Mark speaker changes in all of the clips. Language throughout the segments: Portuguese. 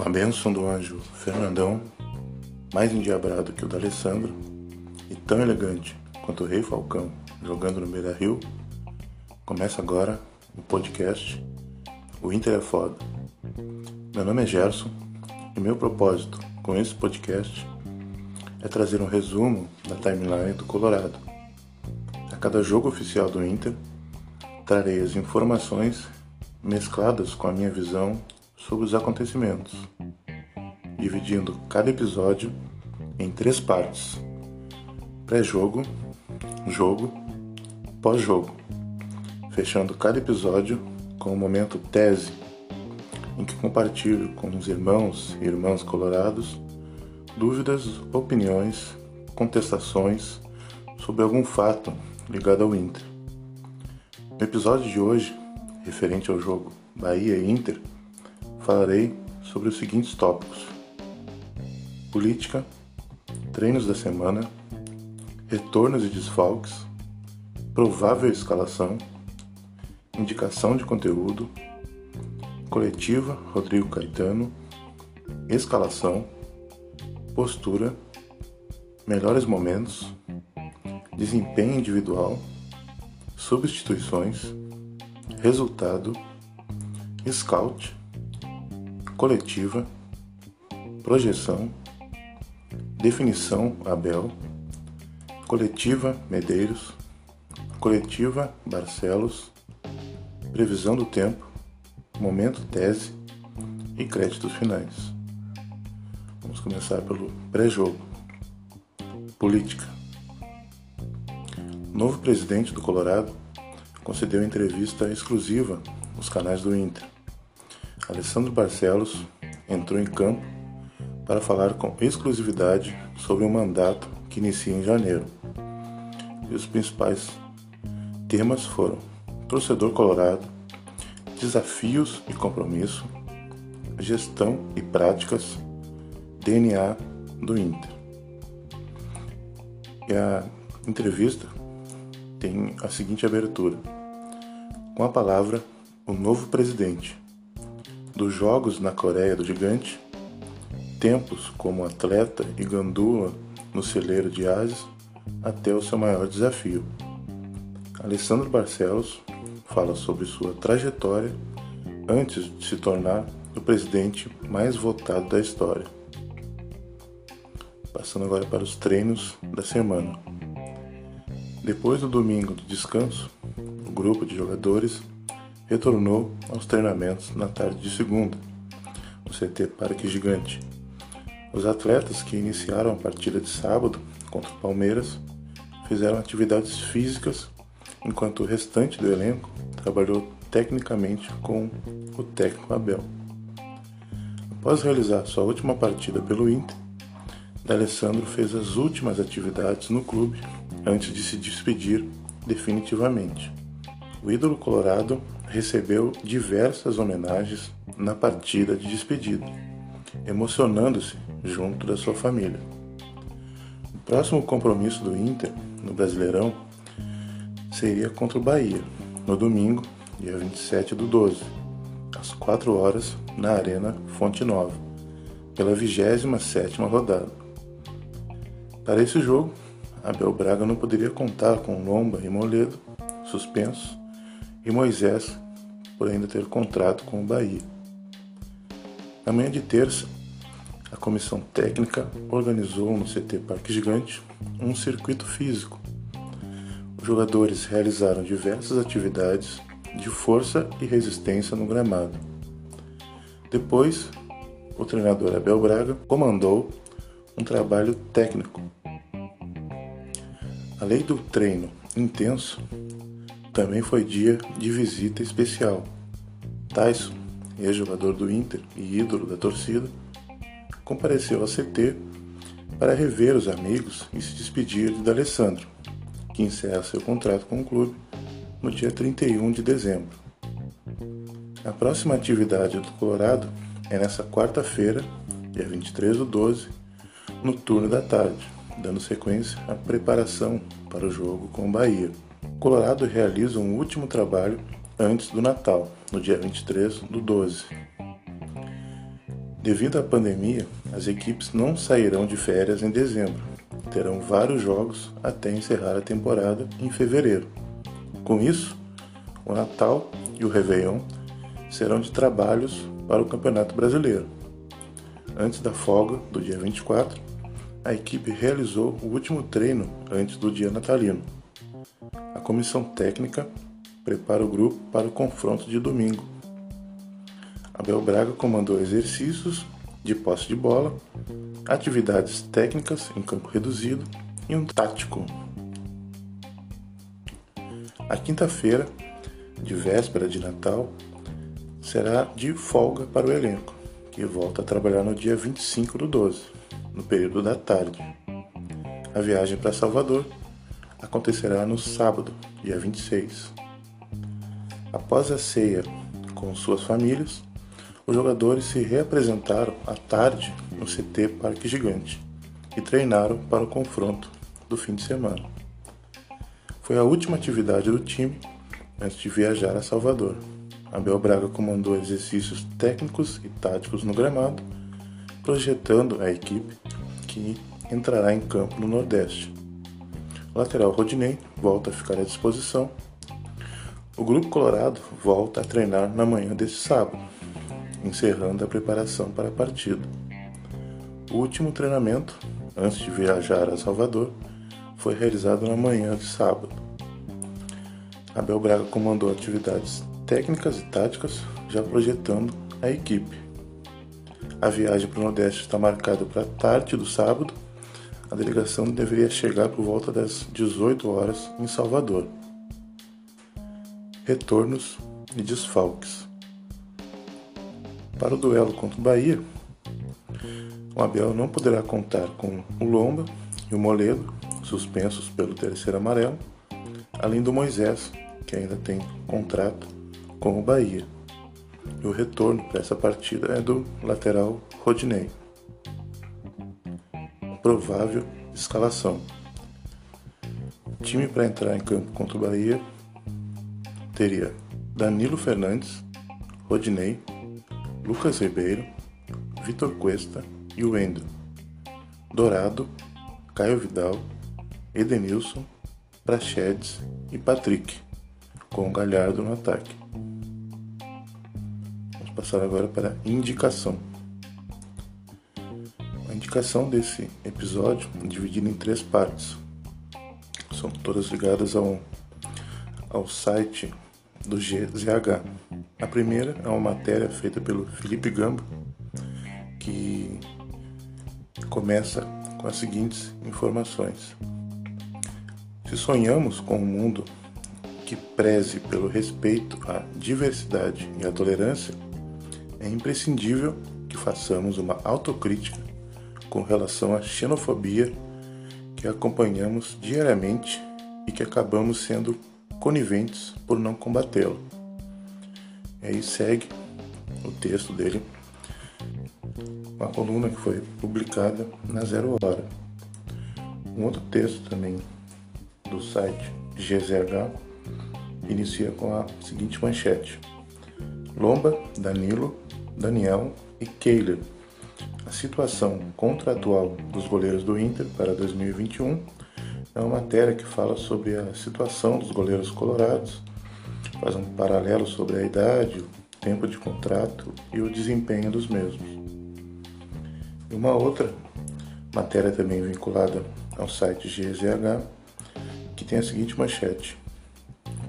Speaker 1: Com a bênção do anjo Fernandão, mais endiabrado que o da Alessandro, e tão elegante quanto o Rei Falcão jogando no Beira Rio, começa agora o podcast O Inter é Foda. Meu nome é Gerson e meu propósito com esse podcast é trazer um resumo da timeline do Colorado. A cada jogo oficial do Inter, trarei as informações mescladas com a minha visão sobre os acontecimentos, dividindo cada episódio em três partes: pré-jogo, jogo, pós-jogo, fechando cada episódio com o um momento tese, em que compartilho com os irmãos e irmãs colorados dúvidas, opiniões, contestações sobre algum fato ligado ao Inter. No episódio de hoje, referente ao jogo Bahia e Inter, falarei sobre os seguintes tópicos: política, treinos da semana, retornos e desfalques, provável escalação, indicação de conteúdo, coletiva Rodrigo Caetano, escalação, postura, melhores momentos, desempenho individual, substituições, resultado, scout, coletiva, projeção, definição Abel, coletiva Medeiros, coletiva Barcelos, previsão do tempo, momento tese e créditos finais. Vamos começar pelo pré-jogo. Política. O novo presidente do Colorado concedeu entrevista exclusiva nos canais do Inter Alessandro Barcelos entrou em campo para falar com exclusividade sobre o mandato que inicia em janeiro. E os principais temas foram torcedor colorado, desafios e compromisso, gestão e práticas, DNA do Inter. E a entrevista tem a seguinte abertura: com a palavra o novo presidente, dos Jogos na Coreia do Gigante, tempos como atleta e gandula no celeiro de Ases, até o seu maior desafio. Alessandro Barcelos fala sobre sua trajetória antes de se tornar o presidente mais votado da história. Passando agora para os treinos da semana. Depois do domingo de descanso, o grupo de jogadores retornou aos treinamentos na tarde de segunda, no CT Parque Gigante. Os atletas que iniciaram a partida de sábado contra o Palmeiras fizeram atividades físicas, enquanto o restante do elenco trabalhou tecnicamente com o técnico Abel. Após realizar sua última partida pelo Inter, D'Alessandro fez as últimas atividades no clube antes de se despedir definitivamente. O ídolo colorado recebeu diversas homenagens na partida de despedida, emocionando-se junto da sua família. O próximo compromisso do Inter no Brasileirão seria contra o Bahia, no domingo, dia 27 do 12, às 4 horas, na Arena Fonte Nova, pela 27ª rodada. Para esse jogo, Abel Braga não poderia contar com Lomba e Moledo, suspensos, e Moisés por ainda ter contrato com o Bahia. Na manhã de terça, a comissão técnica organizou no CT Parque Gigante um circuito físico. Os jogadores realizaram diversas atividades de força e resistência no gramado. Depois, o treinador Abel Braga comandou um trabalho técnico. Além do treino intenso, também foi dia de visita especial. Tyson, ex-jogador do Inter e ídolo da torcida, compareceu ao CT para rever os amigos e se despedir de D'Alessandro, que encerra seu contrato com o clube no dia 31 de dezembro. A próxima atividade do Colorado é nessa quarta-feira, dia 23 do 12, no turno da tarde, dando sequência à preparação para o jogo com o Bahia. Colorado realiza um último trabalho antes do Natal, no dia 23 do 12. Devido à pandemia, as equipes não sairão de férias em dezembro. Terão vários jogos até encerrar a temporada em fevereiro. Com isso, o Natal e o Réveillon serão de trabalhos para o Campeonato Brasileiro. Antes da folga do dia 24, a equipe realizou o último treino antes do dia natalino. A comissão técnica prepara o grupo para o confronto de domingo. Abel Braga comandou exercícios de posse de bola, atividades técnicas em campo reduzido e um tático. A quinta-feira, de véspera de Natal, será de folga para o elenco, que volta a trabalhar no dia 25 do 12, no período da tarde. A viagem para Salvador acontecerá no sábado, dia 26. Após a ceia com suas famílias, os jogadores se reapresentaram à tarde no CT Parque Gigante e treinaram para o confronto do fim de semana. Foi a última atividade do time antes de viajar a Salvador. Abel Braga comandou exercícios técnicos e táticos no gramado, projetando a equipe que entrará em campo no Nordeste. Lateral Rodinei volta a ficar à disposição. O grupo colorado volta a treinar na manhã deste sábado, encerrando a preparação para a partida. O último treinamento, antes de viajar a Salvador, foi realizado na manhã de sábado. Abel Braga comandou atividades técnicas e táticas, já projetando a equipe. A viagem para o Nordeste está marcada para a tarde do sábado. A delegação deveria chegar por volta das 18 horas em Salvador. Retornos e desfalques. Para o duelo contra o Bahia, o Abel não poderá contar com o Lomba e o Moledo, suspensos pelo terceiro amarelo, além do Moisés, que ainda tem contrato com o Bahia. E o retorno para essa partida é do lateral Rodinei. Provável escalação. Time para entrar em campo contra o Bahia teria Danilo Fernandes, Rodinei, Lucas Ribeiro, Vitor Cuesta e Wendel. Dourado, Caio Vidal, Edenilson, Prachedes e Patrick, com o Galhardo no ataque passar agora para indicação. A indicação desse episódio dividida em três partes. São todas ligadas ao, ao site do GZH. A primeira é uma matéria feita pelo Felipe Gamba, que começa com as seguintes informações. Se sonhamos com um mundo que preze pelo respeito à diversidade e à tolerância, é imprescindível que façamos uma autocrítica com relação à xenofobia que acompanhamos diariamente e que acabamos sendo coniventes por não combatê-la. E aí segue o texto dele, uma coluna que foi publicada na Zero Hora. Um outro texto também do site GZH inicia com a seguinte manchete: Lomba, Danilo Daniel e Kehler. A situação contratual dos goleiros do Inter para 2021 é uma matéria que fala sobre a situação dos goleiros colorados, faz um paralelo sobre a idade, o tempo de contrato e o desempenho dos mesmos. E uma outra matéria também vinculada ao site GZH, que tem a seguinte manchete: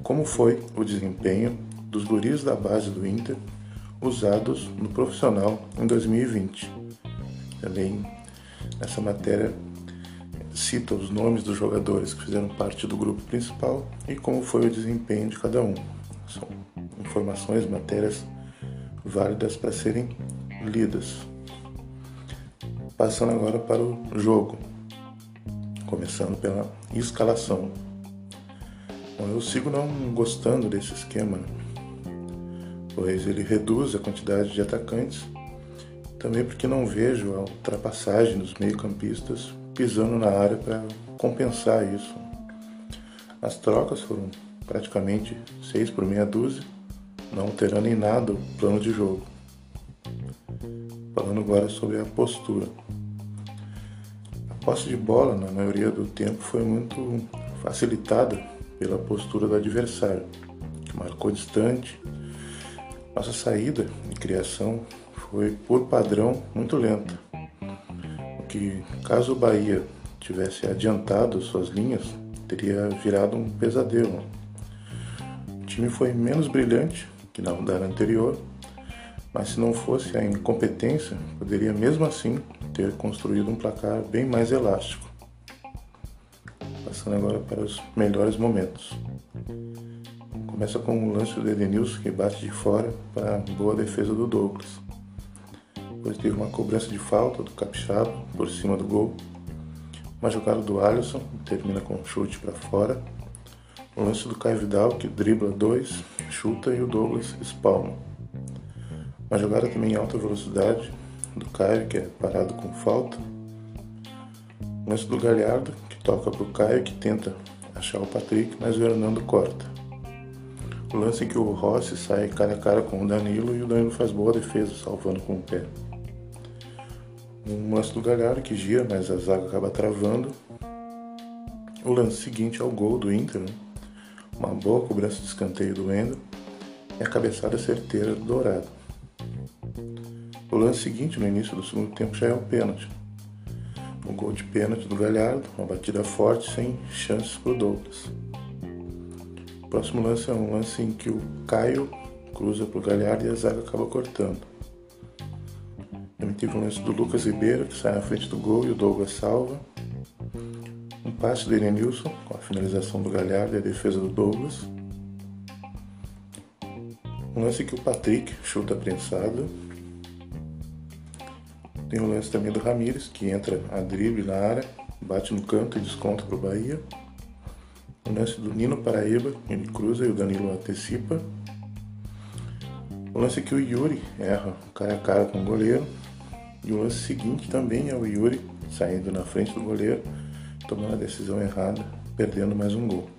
Speaker 1: Como foi o desempenho dos guris da base do Inter usados no profissional em 2020. Também essa matéria cita os nomes dos jogadores que fizeram parte do grupo principal e como foi o desempenho de cada um. São informações, matérias válidas para serem lidas. Passando agora para o jogo, começando pela escalação. Bom, eu sigo não gostando desse esquema. Né? pois ele reduz a quantidade de atacantes, também porque não vejo a ultrapassagem dos meio-campistas pisando na área para compensar isso. As trocas foram praticamente 6 por meia dúzia, não alterando em nada o plano de jogo. Falando agora sobre a postura. A posse de bola, na maioria do tempo, foi muito facilitada pela postura do adversário, que marcou distante. Nossa saída de criação foi, por padrão, muito lenta, o que, caso o Bahia tivesse adiantado suas linhas, teria virado um pesadelo. O time foi menos brilhante que na rodada anterior, mas se não fosse a incompetência, poderia mesmo assim ter construído um placar bem mais elástico. Passando agora para os melhores momentos. Começa com um lance do Edenilson que bate de fora para boa defesa do Douglas. Depois teve uma cobrança de falta do Capixaba por cima do gol. Uma jogada do Alisson, termina com um chute para fora. O lance do Caio Vidal, que dribla dois, chuta e o Douglas espalma. Uma jogada também em alta velocidade do Caio, que é parado com falta. O lance do Galhardo, que toca para o Caio, que tenta achar o Patrick, mas o Hernando corta. O lance em que o Rossi sai cara a cara com o Danilo e o Danilo faz boa defesa, salvando com o pé. Um lance do Galhardo que gira, mas a zaga acaba travando. O lance seguinte é o gol do Inter, né? uma boa cobrança de escanteio do Endo e a cabeçada certeira do Dourado. O lance seguinte, no início do segundo tempo, já é o pênalti. Um gol de pênalti do Galhardo, uma batida forte sem chances para o Douglas. O próximo lance é um lance em que o Caio cruza para o Galhardo e a zaga acaba cortando. Teve um lance do Lucas Ribeiro, que sai na frente do gol e o Douglas salva. Um passe do Elenilson, com a finalização do Galhardo e a defesa do Douglas. Um lance que o Patrick chuta prensado tem o lance também do Ramires, que entra a drible na área, bate no canto e desconta para o Bahia. O lance do Nino Paraíba, ele cruza e o Danilo antecipa. O lance que o Yuri erra cara a cara com o goleiro. E o lance seguinte também é o Yuri saindo na frente do goleiro, tomando a decisão errada, perdendo mais um gol.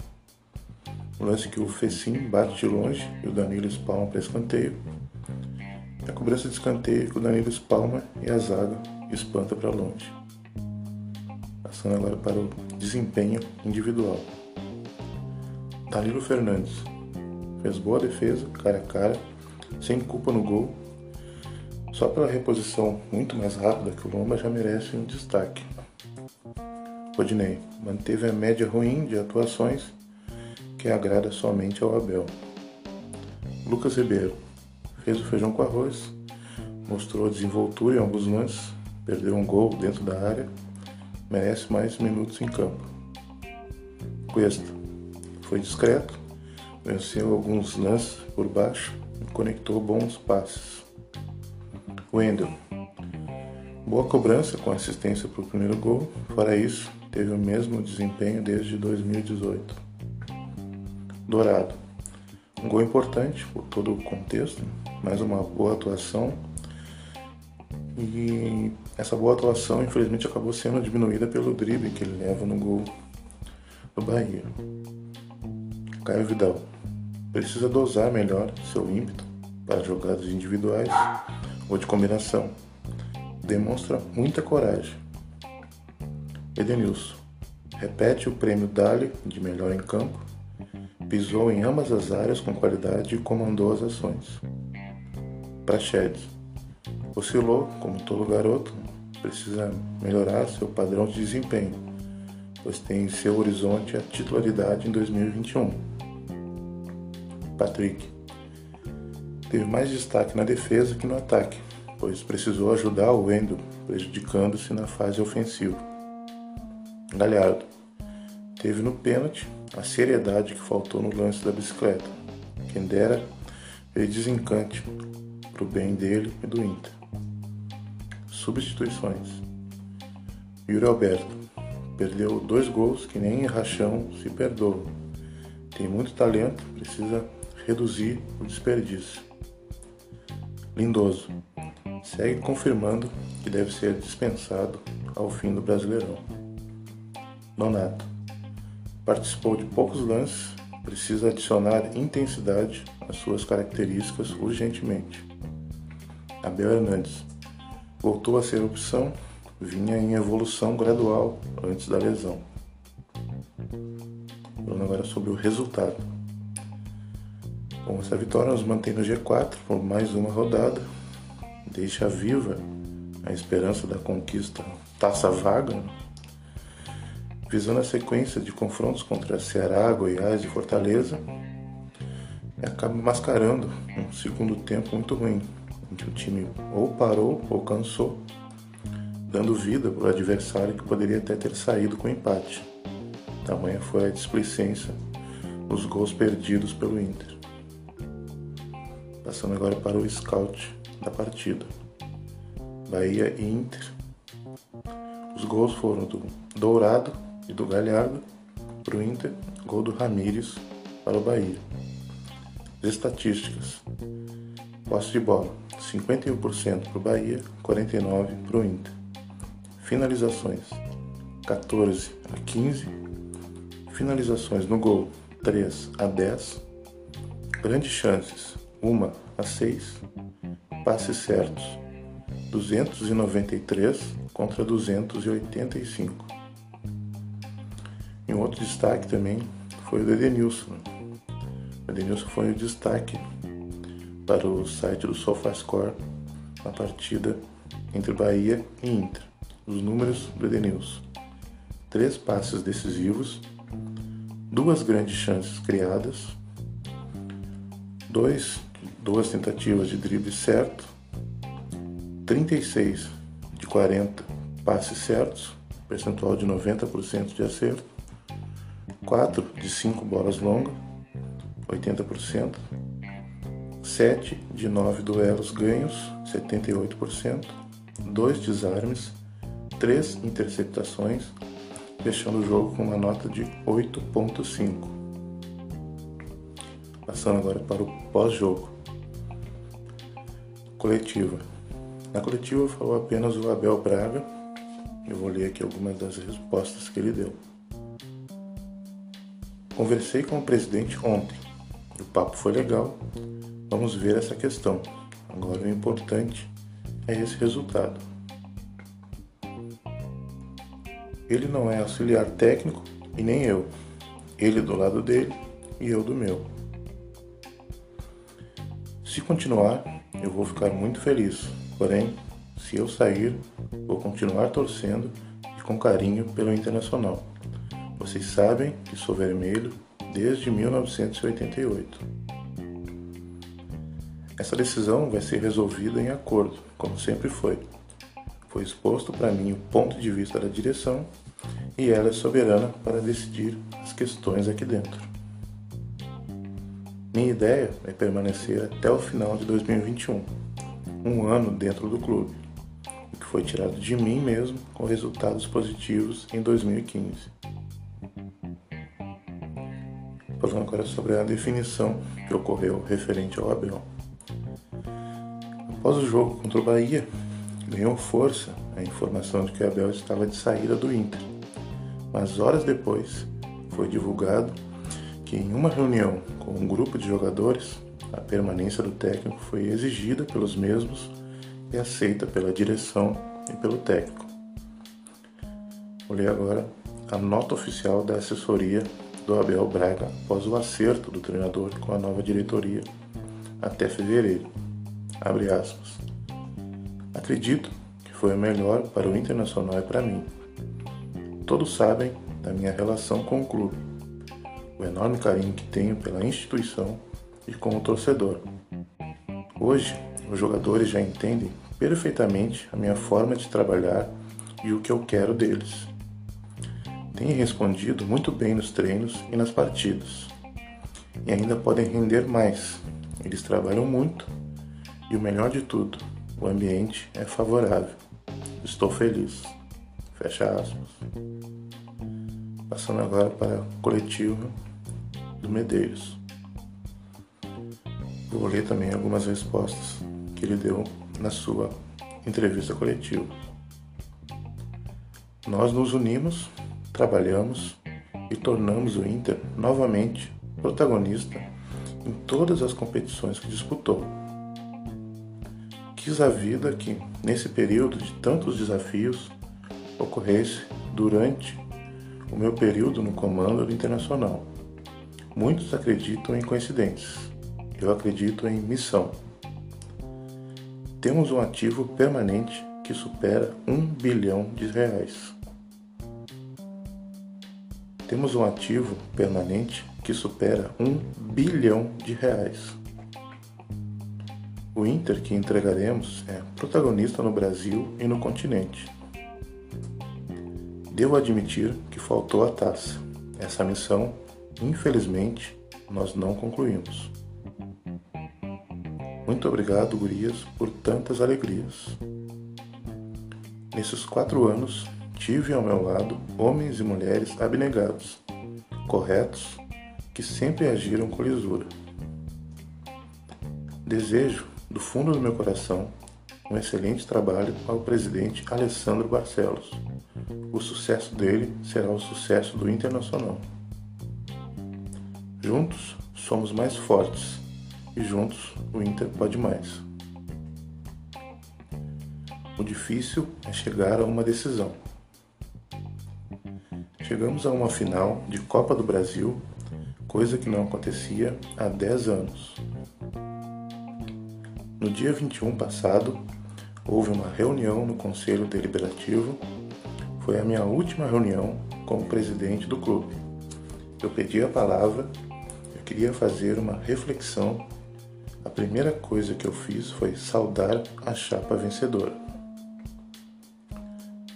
Speaker 1: O lance que o Fecim bate de longe e o Danilo espalma para escanteio. A cobrança de escanteio que o Danilo espalma e a zaga espanta para longe. Passando agora para o desempenho individual. Danilo Fernandes fez boa defesa, cara a cara, sem culpa no gol. Só pela reposição muito mais rápida que o Lomba já merece um destaque. Rodinei manteve a média ruim de atuações que agrada somente ao Abel. Lucas Ribeiro fez o feijão com arroz, mostrou desenvoltura em alguns lances, perdeu um gol dentro da área, merece mais minutos em campo. Cuesta foi discreto, venceu alguns lances por baixo e conectou bons passes. Wendel, boa cobrança com assistência para o primeiro gol, fora isso, teve o mesmo desempenho desde 2018. Dourado, um gol importante por todo o contexto, mais uma boa atuação. E essa boa atuação, infelizmente, acabou sendo diminuída pelo drible que ele leva no gol do Bahia. Caio Vidal precisa dosar melhor seu ímpeto para jogadas individuais ou de combinação. Demonstra muita coragem. Edenilson repete o prêmio Dali de melhor em campo, pisou em ambas as áreas com qualidade e comandou as ações. Praxedes. Oscilou, como todo garoto, precisa melhorar seu padrão de desempenho, pois tem em seu horizonte a titularidade em 2021. Patrick. Teve mais destaque na defesa que no ataque, pois precisou ajudar o Wendel, prejudicando-se na fase ofensiva. Galhardo. Teve no pênalti a seriedade que faltou no lance da bicicleta. Quem dera ele desencante para o bem dele e do Inter. Substituições. Yuri Alberto perdeu dois gols que nem em rachão se perdoa. Tem muito talento, precisa reduzir o desperdício. Lindoso segue confirmando que deve ser dispensado ao fim do Brasileirão. Nonato participou de poucos lances, precisa adicionar intensidade às suas características urgentemente. Abel Hernandes voltou a ser opção, vinha em evolução gradual antes da lesão. Falando agora sobre o resultado. Bom, essa vitória nos mantém no G4 por mais uma rodada, deixa viva a esperança da conquista taça vaga, visando a sequência de confrontos contra Ceará, Goiás e Fortaleza, e acaba mascarando um segundo tempo muito ruim, em que o time ou parou ou cansou, dando vida para o adversário que poderia até ter saído com empate. Tamanha foi a displicência, os gols perdidos pelo Inter. Passando agora para o scout da partida. Bahia e Inter. Os gols foram do Dourado e do Galhardo para o Inter, gol do Ramírez para o Bahia. As estatísticas. Posse de bola, 51% para o Bahia, 49% para o Inter. Finalizações, 14 a 15. Finalizações no gol, 3 a 10. Grandes chances, 1 a 6. Passes certos, 293 contra 285. E um outro destaque também foi o Edenilson. O Edenilson foi o destaque para o site do SofaScore na partida entre Bahia e Inter. Os números do Edenilson. Três passes decisivos, duas grandes chances criadas, dois, duas tentativas de drible certo, 36 de 40 passes certos, percentual de 90% de acerto, 4 de 5 bolas longas, 80%, 7 de 9 duelos ganhos, 78%, 2 desarmes, 3 interceptações, fechando o jogo com uma nota de 8.5. Passando agora para o pós-jogo. Coletiva. Na coletiva falou apenas o Abel Braga. Eu vou ler aqui algumas das respostas que ele deu. Conversei com o presidente ontem. O papo foi legal. Vamos ver essa questão. Agora o importante é esse resultado. Ele não é auxiliar técnico e nem eu. Ele do lado dele e eu do meu. Se continuar, eu vou ficar muito feliz. Porém, se eu sair, vou continuar torcendo e com carinho pelo Internacional. Vocês sabem que sou vermelho desde 1988. Essa decisão vai ser resolvida em acordo, como sempre foi. Foi exposto para mim o ponto de vista da direção e ela é soberana para decidir as questões aqui dentro. Minha ideia é permanecer até o final de 2021, um ano dentro do clube, o que foi tirado de mim mesmo com resultados positivos em 2015. Falando agora sobre a definição que ocorreu referente ao Abel. Após o jogo contra o Bahia, ganhou força a informação de que o Abel estava de saída do Inter. Mas horas depois foi divulgado que em uma reunião com um grupo de jogadores, a permanência do técnico foi exigida pelos mesmos e aceita pela direção e pelo técnico. Vou ler agora a nota oficial da assessoria do Abel Braga após o acerto do treinador com a nova diretoria até fevereiro. Abre aspas. Acredito que foi o melhor para o Internacional e para mim. Todos sabem da minha relação com o clube, o enorme carinho que tenho pela instituição e com o torcedor. Hoje, os jogadores já entendem perfeitamente a minha forma de trabalhar e o que eu quero deles têm respondido muito bem nos treinos e nas partidas. E ainda podem render mais. Eles trabalham muito e o melhor de tudo, o ambiente é favorável. Estou feliz. Fecha aspas. Passando agora para a coletiva do Medeiros. Vou ler também algumas respostas que ele deu na sua entrevista coletiva. Nós nos unimos trabalhamos e tornamos o Inter novamente protagonista em todas as competições que disputou. quis a vida que, nesse período de tantos desafios, ocorresse durante o meu período no comando do Internacional. Muitos acreditam em coincidências. Eu acredito em missão. Temos um ativo permanente que supera um bilhão de reais. Temos um ativo permanente que supera um bilhão de reais. O Inter que entregaremos é protagonista no Brasil e no continente. Devo admitir que faltou a taça. Essa missão, infelizmente, nós não concluímos. Muito obrigado, Gurias, por tantas alegrias. Nesses quatro anos, tive ao meu lado homens e mulheres abnegados, corretos, que sempre agiram com lisura. Desejo do fundo do meu coração, um excelente trabalho ao presidente Alessandro Barcelos. O sucesso dele será o sucesso do Internacional. Juntos somos mais fortes e juntos o Inter pode mais. O difícil é chegar a uma decisão. Chegamos a uma final de Copa do Brasil, coisa que não acontecia há 10 anos. No dia 21 passado, houve uma reunião no Conselho Deliberativo. Foi a minha última reunião como presidente do clube. Eu pedi a palavra, queria fazer uma reflexão. A primeira coisa que eu fiz foi saudar a chapa vencedora.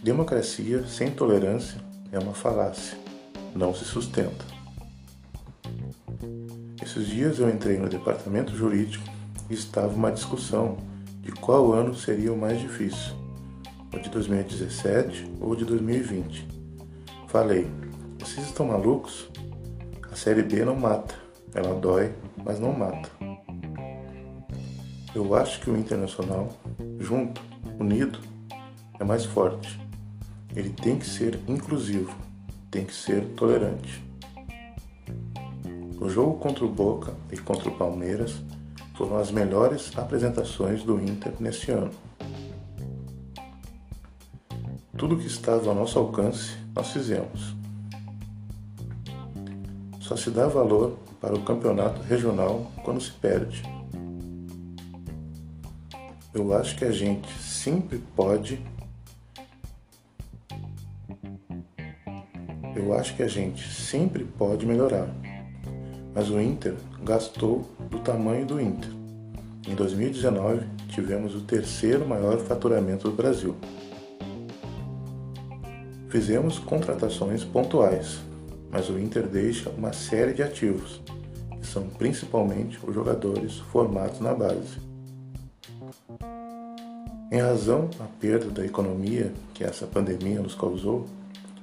Speaker 1: Democracia sem tolerância é uma falácia, não se sustenta. Esses dias eu entrei no departamento jurídico estava uma discussão de qual ano seria o mais difícil, o de 2017 ou de 2020. Falei, vocês estão malucos? A série B não mata, ela dói, mas não mata. Eu acho que o Internacional, junto, unido, é mais forte. Ele tem que ser inclusivo, tem que ser tolerante. O jogo contra o Boca e contra o Palmeiras foram as melhores apresentações do Inter neste ano. Tudo que estava ao nosso alcance, nós fizemos. Só se dá valor para o campeonato regional quando se perde. Eu acho que a gente sempre pode. Eu acho que a gente sempre pode melhorar mas o Inter gastou do tamanho do Inter. Em 2019, tivemos o terceiro maior faturamento do Brasil. Fizemos contratações pontuais, mas o Inter deixa uma série de ativos, que são principalmente os jogadores formados na base. Em razão da perda da economia que essa pandemia nos causou,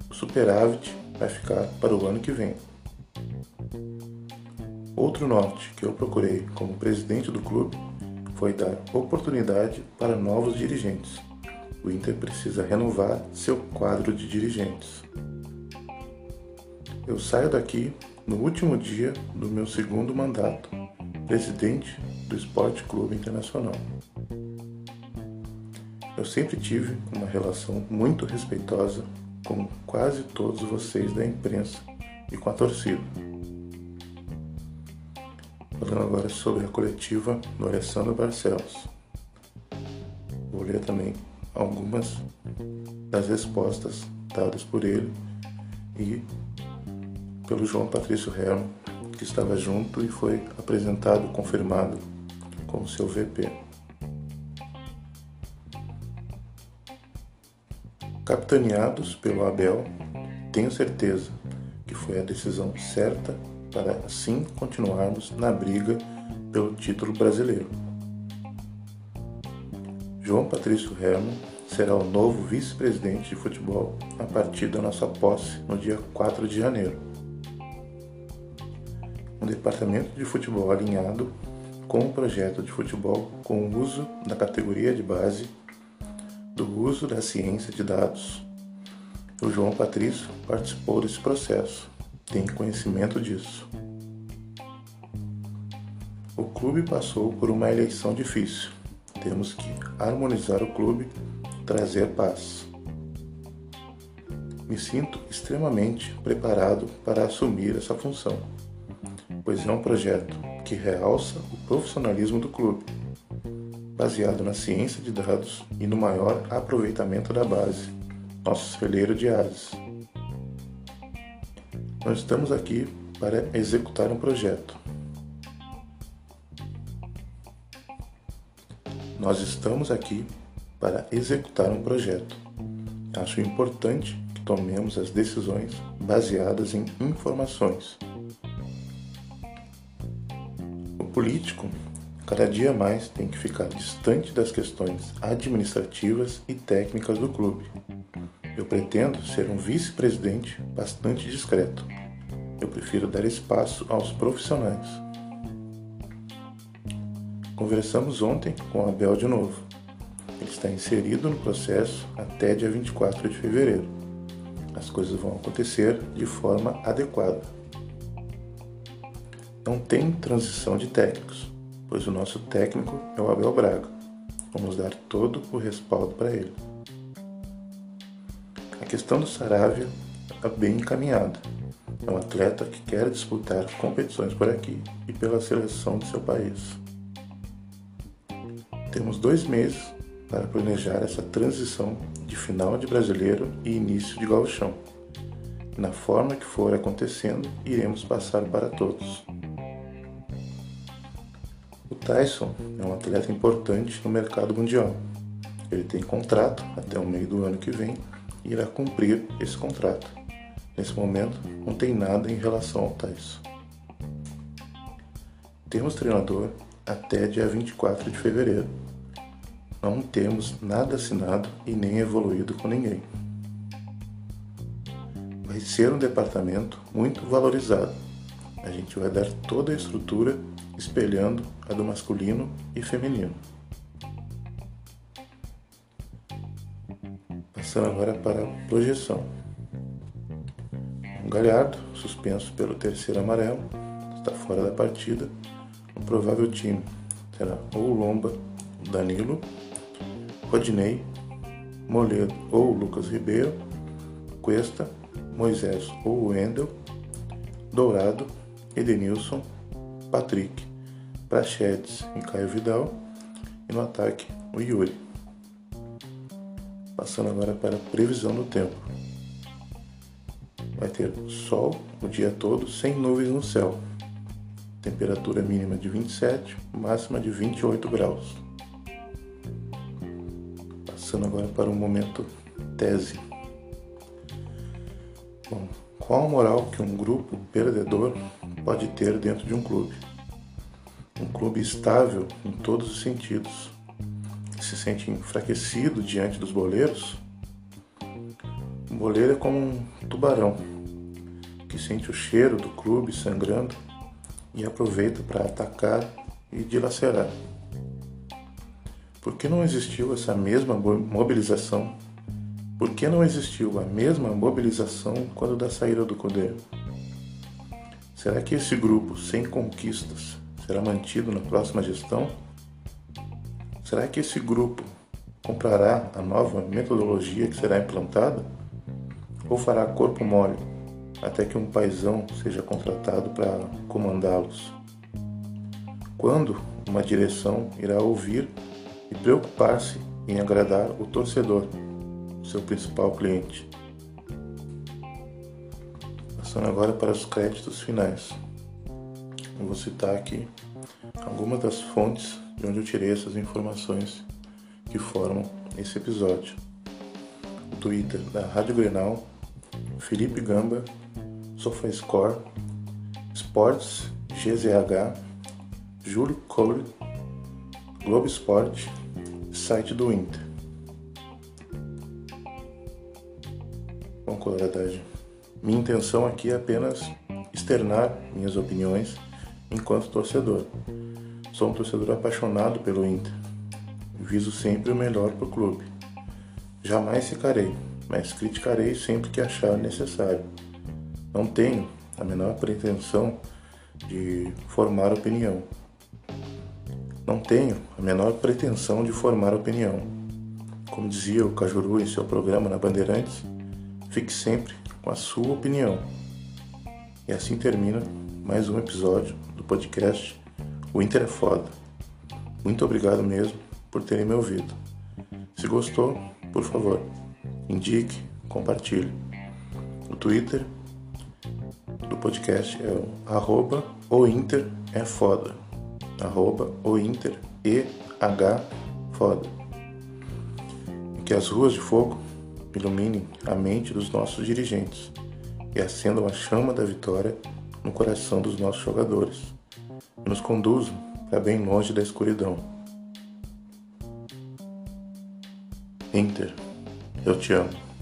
Speaker 1: o superávit vai ficar para o ano que vem. Outro norte que eu procurei como presidente do clube foi dar oportunidade para novos dirigentes. O Inter precisa renovar seu quadro de dirigentes. Eu saio daqui no último dia do meu segundo mandato, presidente do Esporte Clube Internacional. Eu sempre tive uma relação muito respeitosa com quase todos vocês da imprensa e com a torcida. Falando agora sobre a coletiva do Alessandro Barcelos. Vou ler também algumas das respostas dadas por ele e pelo João Patrício Herman, que estava junto e foi apresentado, confirmado como seu VP. Capitaneados pelo Abel, tenho certeza que foi a decisão certa para assim continuarmos na briga pelo título brasileiro. João Patrício Herman será o novo vice-presidente de futebol a partir da nossa posse no dia 4 de janeiro. Um departamento de futebol alinhado com o um projeto de futebol com o uso da categoria de base, do uso da ciência de dados. O João Patrício participou desse processo tem conhecimento disso. O clube passou por uma eleição difícil. temos que harmonizar o clube, trazer paz. Me sinto extremamente preparado para assumir essa função, pois é um projeto que realça o profissionalismo do clube, baseado na ciência de dados e no maior aproveitamento da base, nosso celeiro de ases. Nós estamos aqui para executar um projeto. Nós estamos aqui para executar um projeto. Acho importante que tomemos as decisões baseadas em informações. Político cada dia mais tem que ficar distante das questões administrativas e técnicas do clube. Eu pretendo ser um vice-presidente bastante discreto. Eu prefiro dar espaço aos profissionais. Conversamos ontem com Abel de novo. Ele está inserido no processo até dia 24 de fevereiro. As coisas vão acontecer de forma adequada. Não tem transição de técnicos, pois o nosso técnico é o Abel Braga. Vamos dar todo o respaldo para ele. A questão do Saravia está bem encaminhada. É um atleta que quer disputar competições por aqui e pela seleção de seu país. Temos dois meses para planejar essa transição de final de brasileiro e início de gauchão. Na forma que for acontecendo, iremos passar para todos. Tyson é um atleta importante no mercado mundial. Ele tem contrato até o meio do ano que vem e irá cumprir esse contrato. Nesse momento, não tem nada em relação ao Tyson. Temos treinador até dia 24 de fevereiro. Não temos nada assinado e nem evoluído com ninguém. Vai ser um departamento muito valorizado. A gente vai dar toda a estrutura espelhando a do masculino e feminino. Passando agora para a projeção. Um Galhardo, suspenso pelo terceiro amarelo, está fora da partida. O provável time será ou Lomba, Danilo, Rodinei, Moledo ou Lucas Ribeiro, Cuesta, Moisés ou Wendel, Dourado, Edenilson, Patrick, Prachedes e Caio Vidal, e no ataque o Yuri. Passando agora para a previsão do tempo. Vai ter sol o dia todo sem nuvens no céu. Temperatura mínima de 27, máxima de 28 graus. Passando agora para o momento tese. Bom, qual a moral que um grupo perdedor pode ter dentro de um clube? Um clube estável em todos os sentidos, se sente enfraquecido diante dos boleiros, o boleiro é como um tubarão que sente o cheiro do clube sangrando e aproveita para atacar e dilacerar. Por que não existiu essa mesma mobilização? Por que não existiu a mesma mobilização quando da saída do Codê? Será que esse grupo sem conquistas será mantido na próxima gestão? Será que esse grupo comprará a nova metodologia que será implantada? Ou fará corpo mole até que um paisão seja contratado para comandá-los? Quando uma direção irá ouvir e preocupar-se em agradar o torcedor, seu principal cliente? Passando agora para os créditos finais. Eu vou citar aqui algumas das fontes de onde eu tirei essas informações que formam esse episódio. O Twitter da Rádio Grenal, Felipe Gamba, SofaScore, Sports GZH, Júlio Cole, Globo Esporte, site do Inter. Coloradagem. Minha intenção aqui é apenas externar minhas opiniões enquanto torcedor. Sou um torcedor apaixonado pelo Inter. Viso sempre o melhor para o clube. Jamais ficarei, mas criticarei sempre que achar necessário. Não tenho a menor pretensão de formar opinião. Não tenho a menor pretensão de formar opinião. Como dizia o Cajuru em seu programa na Bandeirantes, fique sempre com a sua opinião. E assim termina mais um episódio do podcast O Inter é Foda. Muito obrigado mesmo por terem me ouvido. Se gostou, por favor, indique, compartilhe. O Twitter do podcast é o arroba o Inter é foda. Arroba o Inter E H foda. Que as ruas de fogo iluminem a mente dos nossos dirigentes e acendam a chama da vitória no coração dos nossos jogadores nos conduzam para bem longe da escuridão. Inter, eu te amo.